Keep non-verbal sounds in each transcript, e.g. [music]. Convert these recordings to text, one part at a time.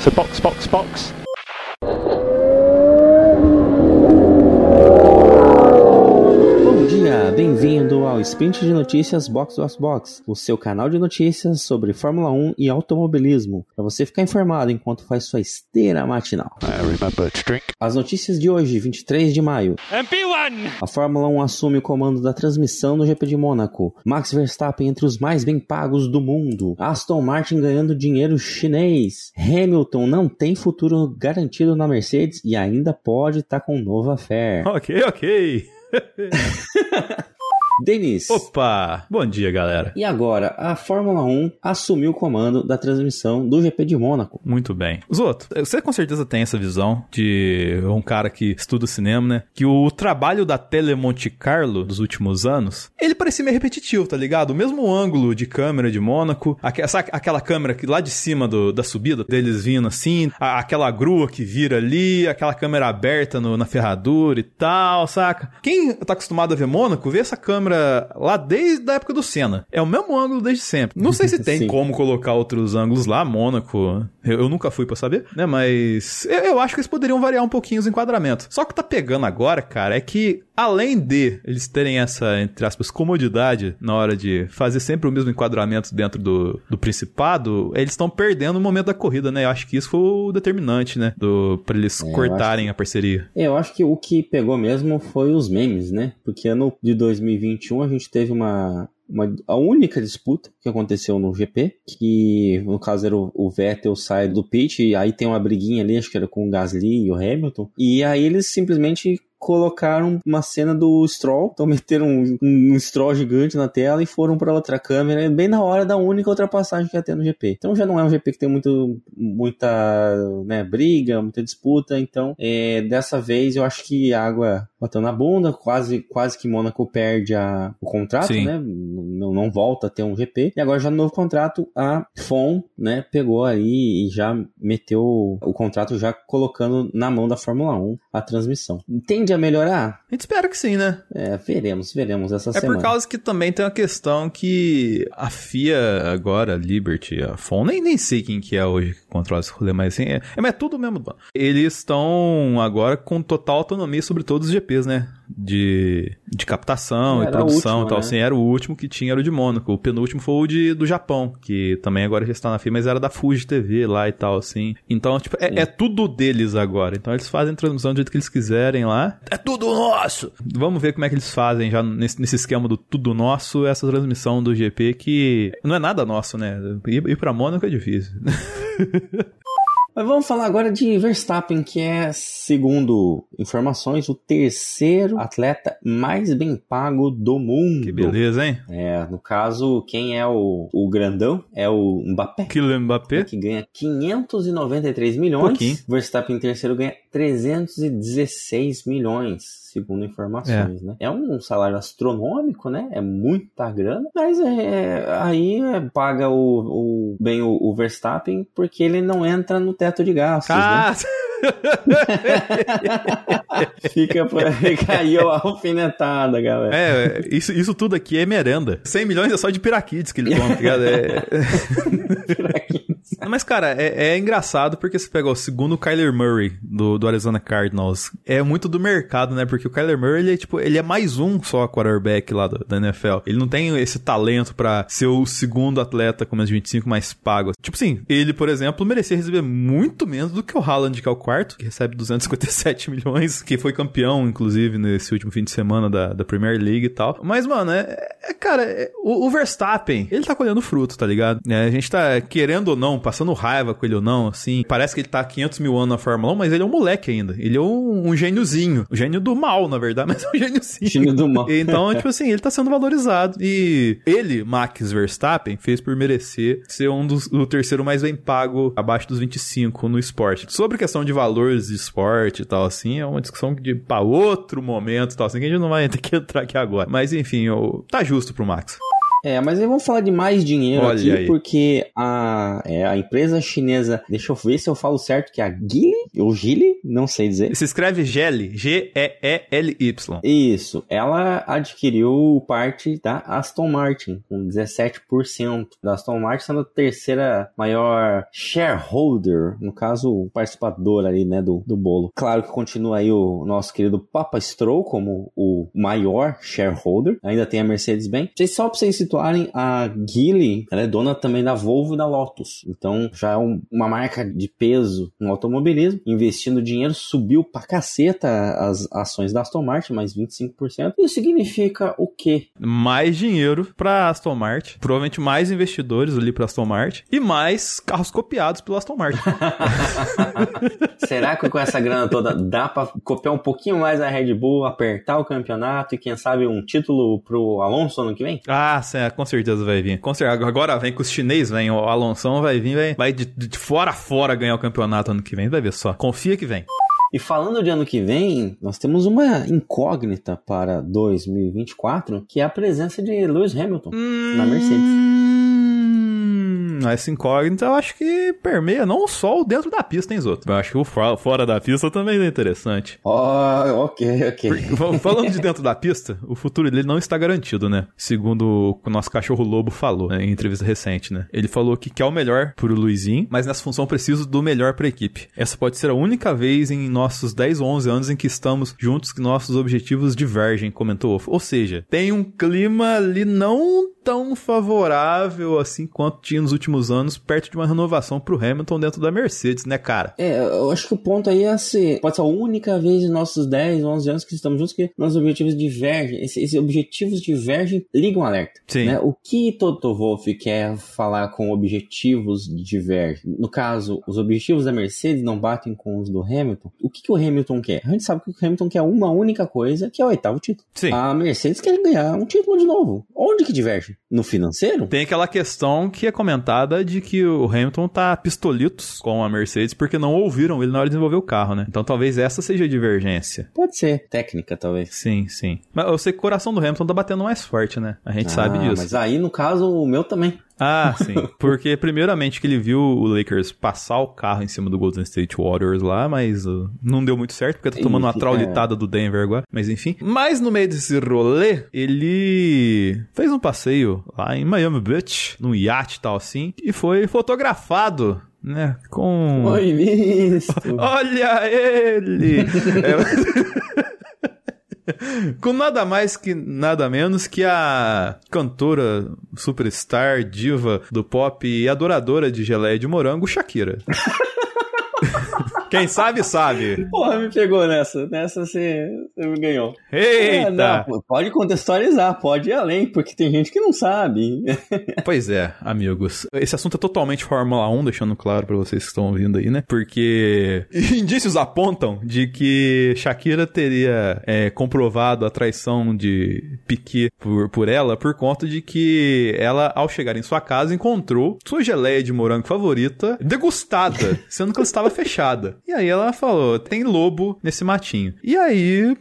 So box, box, box. Sprint de Notícias Box Box Box, o seu canal de notícias sobre Fórmula 1 e automobilismo, para você ficar informado enquanto faz sua esteira matinal. As notícias de hoje, 23 de maio. MP1! A Fórmula 1 assume o comando da transmissão no GP de Mônaco. Max Verstappen entre os mais bem pagos do mundo. Aston Martin ganhando dinheiro chinês. Hamilton não tem futuro garantido na Mercedes e ainda pode estar com nova fé. Ok, ok. [laughs] Denis. Opa! Bom dia, galera. E agora, a Fórmula 1 assumiu o comando da transmissão do GP de Mônaco. Muito bem. Zoto, você com certeza tem essa visão de um cara que estuda cinema, né? Que o trabalho da Tele Monte Carlo dos últimos anos, ele parecia meio repetitivo, tá ligado? O mesmo ângulo de câmera de Mônaco, aque- sabe aquela câmera que lá de cima do- da subida, deles vindo assim, a- aquela grua que vira ali, aquela câmera aberta no- na ferradura e tal, saca? Quem tá acostumado a ver Mônaco, vê essa câmera lá desde a época do Senna. É o mesmo ângulo desde sempre. Não sei se tem [laughs] como colocar outros ângulos lá, Mônaco. Eu, eu nunca fui pra saber, né? Mas eu, eu acho que eles poderiam variar um pouquinho os enquadramentos. Só que tá pegando agora, cara, é que além de eles terem essa, entre aspas, comodidade na hora de fazer sempre o mesmo enquadramento dentro do, do principado, eles estão perdendo o momento da corrida, né? Eu acho que isso foi o determinante, né? Do, pra eles É, cortarem a parceria. Eu acho que o que pegou mesmo foi os memes, né? Porque ano de 2021 a gente teve uma, uma a única disputa que aconteceu no GP, que no caso era o, o Vettel sai do pit e aí tem uma briguinha ali, acho que era com o Gasly e o Hamilton, e aí eles simplesmente colocaram uma cena do Stroll, então meteram um, um Stroll gigante na tela e foram para outra câmera, bem na hora da única ultrapassagem que ia ter no GP. Então já não é um GP que tem muito, muita né, briga, muita disputa, então é, dessa vez eu acho que a água bateu na bunda, quase, quase que Mônaco perde a, o contrato, Sim. né? Não, não volta a ter um GP. E agora já no novo contrato, a FOM, né, pegou aí e já meteu o contrato já colocando na mão da Fórmula 1 a transmissão. Tende a melhorar? A gente espera que sim, né? É, veremos, veremos essa É semana. por causa que também tem uma questão que a FIA agora, Liberty, a FOM, nem, nem sei quem que é hoje que controla esse rolê, mas assim, é, é, mas é tudo mesmo. Eles estão agora com total autonomia sobre todos os GPs, né? De, de captação Era e produção último, e tal. né? Assim, era o último que tinha, era o de Mônaco. O penúltimo foi o de, do Japão, que também agora já está na FIA, mas era da Fuji TV lá e tal, assim. Então, tipo, é, é tudo deles agora. Então eles fazem transmissão do jeito que eles quiserem lá. É tudo nosso! Vamos ver como é que eles fazem já nesse, nesse esquema do tudo nosso, essa transmissão do GP que não é nada nosso, né? Ir, ir pra Mônaco é difícil. [laughs] Mas vamos falar agora de Verstappen, que é, segundo informações, o terceiro atleta mais bem pago do mundo. Que beleza, hein? É, no caso, quem é o, o grandão é o Mbappé. Kylian Mbappé. Que ganha 593 milhões. Pouquinho. Verstappen em terceiro ganha 316 milhões, segundo informações, né? É um salário astronômico, né? É muita grana, mas é, é- aí é, paga o, o- bem o, o Verstappen porque ele não entra no teto de gastos, Ah, né? [laughs] Fica por aí, [laughs] caiu a alfinetada, galera. é, isso, isso tudo aqui é merenda. 100 milhões é só de piraquides que ele compra, [laughs] ligado? É... Mas, cara, é, é engraçado porque você pega o segundo Kyler Murray do, do Arizona Cardinals. É muito do mercado, né? Porque o Kyler Murray, ele é, tipo, ele é mais um só quarterback lá do- da NFL. Ele não tem esse talento pra ser o segundo atleta com menos de 25 mais pago. Tipo assim, ele, por exemplo, merecia receber muito menos do que o Haaland, que é o quarto, que recebe 257 [laughs] milhões, que foi campeão, inclusive, nesse último fim de semana da, da Premier League e tal. Mas, mano, é, é- cara, é- o, o Verstappen, ele tá colhendo fruto, tá ligado? É, a gente tá, querendo ou não, passando raiva com ele ou não, assim, parece que ele tá há 500 mil anos na Fórmula 1, mas ele é um moleque ainda. Ele é um, um gêniozinho. O gênio do mal, na verdade, [laughs] mas é um gêniozinho. Time do mal. [laughs] Então, [laughs] tipo assim, ele tá sendo valorizado. E ele, Max Verstappen, fez por merecer ser um dos, o terceiro mais bem pago abaixo dos 25 no esporte. Sobre questão de valores de esporte e tal, assim, é uma discussão de pra outro momento e tal, assim, que a gente não vai ter que entrar aqui agora. Mas enfim, eu, tá justo pro Max. É, mas vamos falar de mais dinheiro Olha aqui, aí. porque a, é, a empresa chinesa, deixa eu ver se eu falo certo, que é a Geely, ou Gili, não sei dizer. Se escreve Geli, G-E-E-L-Y. Isso. Ela adquiriu parte da Aston Martin, com 17% da Aston Martin, sendo a terceira maior shareholder, no caso, participador ali, né, do, do bolo. Claro que continua aí o nosso querido Papa Stroll como o maior shareholder. Ainda tem a Mercedes-Benz. Só pra vocês situarem, a Geely, ela é dona também da Volvo e da Lotus. Então, já é um, uma marca de peso no automobilismo. Investindo dinheiro, subiu pra caceta as ações da Aston Martin, mais 25%. Isso significa o quê? Mais dinheiro pra Aston Martin. Provavelmente mais investidores ali pra Aston Martin. E mais carros copiados pela Aston Martin. [laughs] Será que com essa grana toda dá pra copiar um pouquinho mais a Red Bull, apertar o campeonato e quem sabe um título pro Alonso ano que vem? Ah, com certeza vai vir. Com certeza. Agora vem com os chineses, vem. O Alonso vai vir, vai, vai de, de fora a fora ganhar o campeonato ano que vem. Vai ver só. Confia que vem. E falando de ano que vem, nós temos uma incógnita para 2024, que é a presença de Lewis Hamilton hum... na Mercedes. Essa incógnita eu acho que permeia não só o dentro da pista, hein, Zoto? Eu acho que o fora da pista também é interessante. Oh, ok, ok. Falando de dentro da pista, o futuro dele não está garantido, né? Segundo o nosso cachorro Lobo falou né, em entrevista recente, né? Ele falou que quer o melhor pro Luizinho, mas nessa função preciso do melhor pra equipe. Essa pode ser a única vez em nossos 10 ou 11 anos em que estamos juntos que nossos objetivos divergem, comentou. Ou seja, tem um clima ali não tão favorável assim quanto tinha nos últimos anos, perto de uma renovação pro Hamilton dentro da Mercedes, né, cara? É, eu acho que o ponto aí é ser, pode ser a única vez em nossos 10, 11 anos que estamos juntos que nossos objetivos divergem. Esses, esses objetivos divergem, ligam um alerta. Sim. Né? O que Toto Wolff quer falar com objetivos divergem? No caso, os objetivos da Mercedes não batem com os do Hamilton. O que, que o Hamilton quer? A gente sabe que o Hamilton quer uma única coisa, que é o oitavo título. Sim. A Mercedes quer ganhar um título de novo. Onde que diverge? No financeiro? Tem aquela questão que é comentada de que o Hamilton tá pistolitos com a Mercedes porque não ouviram ele na hora de desenvolver o carro, né? Então talvez essa seja a divergência. Pode ser. Técnica, talvez. Sim, sim. Mas eu sei que o coração do Hamilton tá batendo mais forte, né? A gente ah, sabe disso. Mas aí, no caso, o meu também. Ah, sim. [laughs] Porque, primeiramente, que ele viu o Lakers passar o carro em cima do Golden State Warriors lá, mas uh, não deu muito certo, porque tá tomando uma traulitada é. do Denver agora. Mas, enfim. Mas, no meio desse rolê, ele fez um passeio lá em Miami Beach, num iate e tal assim, e foi fotografado né? Com. [laughs] Visto. Olha ele! [laughs] é... [laughs] Com nada mais que nada menos que a cantora, superstar, diva do pop e adoradora de geleia de morango, Shakira. [laughs] Quem sabe, sabe. Porra, me pegou nessa. Nessa você, você me ganhou. Eita! É, não, pode contextualizar, pode ir além, porque tem gente que não sabe. [laughs] pois é, amigos. Esse assunto é totalmente Fórmula 1, deixando claro para vocês que estão ouvindo aí, né? Porque [laughs] indícios apontam de que Shakira teria é, comprovado a traição de Piquet por, por ela por conta de que ela, ao chegar em sua casa, encontrou sua geleia de morango favorita degustada, sendo que ela estava fechada. E aí ela falou: tem lobo nesse matinho. E aí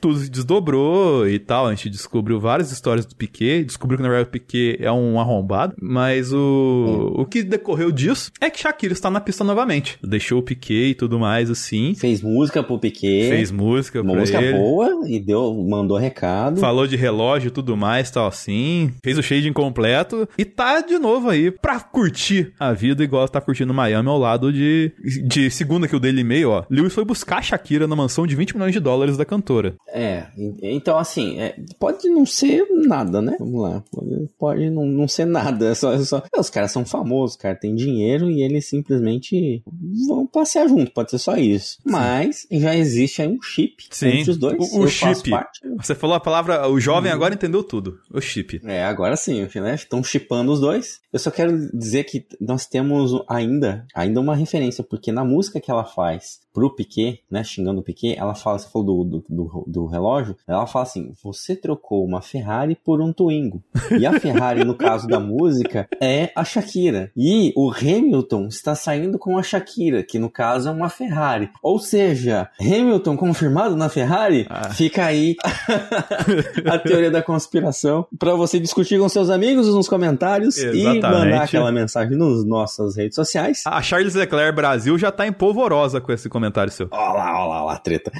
tudo se desdobrou e tal. A gente descobriu várias histórias do Piquet. Descobriu que na verdade o Piquet é um arrombado. Mas o, o que decorreu disso é que Shakira está na pista novamente. Deixou o Piquet e tudo mais assim. Fez música pro Piquet. Fez música Uma pra música ele. boa e deu, mandou recado. Falou de relógio e tudo mais, tal assim. Fez o shade incompleto. E tá de novo aí pra curtir a vida igual tá curtindo Miami ao lado de, de segunda que o Daily Mail, ó, Lewis foi buscar a Shakira na mansão de 20 milhões de dólares da cantora. É, então assim, é, pode não ser nada, né? Vamos lá. Pode, pode não, não ser nada. É só, é só, é, os caras são famosos, cara, tem dinheiro e eles simplesmente vão passear junto, pode ser só isso. Sim. Mas já existe aí um chip Sim. entre os dois. O, o chip. Você falou a palavra, o jovem hum. agora entendeu tudo. O chip. É, agora sim, né? Estão chipando os dois. Eu só quero dizer que nós temos ainda, ainda uma referência, porque na música que ela faz pro Piquet, né, xingando o Piquet, ela fala, você falou do, do, do, do, relógio, ela fala assim, você trocou uma Ferrari por um Twingo. E a Ferrari, no caso da música, é a Shakira. E o Hamilton está saindo com a Shakira, que no caso é uma Ferrari. Ou seja, Hamilton confirmado na Ferrari, ah. fica aí [laughs] a teoria da conspiração para você discutir com seus amigos nos comentários Exatamente. e mandar aquela mensagem nas nossas redes sociais. A Charles Leclerc Brasil já tá em polvorosa amorosa com esse comentário seu. Olha lá, olha lá, olha lá, treta.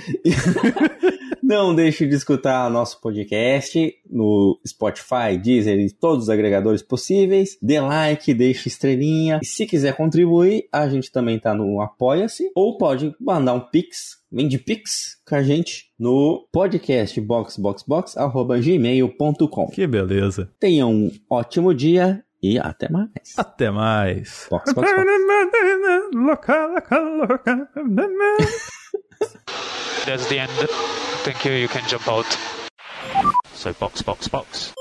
[laughs] Não deixe de escutar nosso podcast no Spotify, Deezer e todos os agregadores possíveis. Dê like, deixe estrelinha. E se quiser contribuir, a gente também tá no Apoia-se. Ou pode mandar um Pix, vende Pix com a gente no podcast boxboxbox.gmail.com. Que beleza. Tenha um ótimo dia e até mais. Até mais. Box, box, box. That's the end. Thank you. You can jump out. So box, box, box.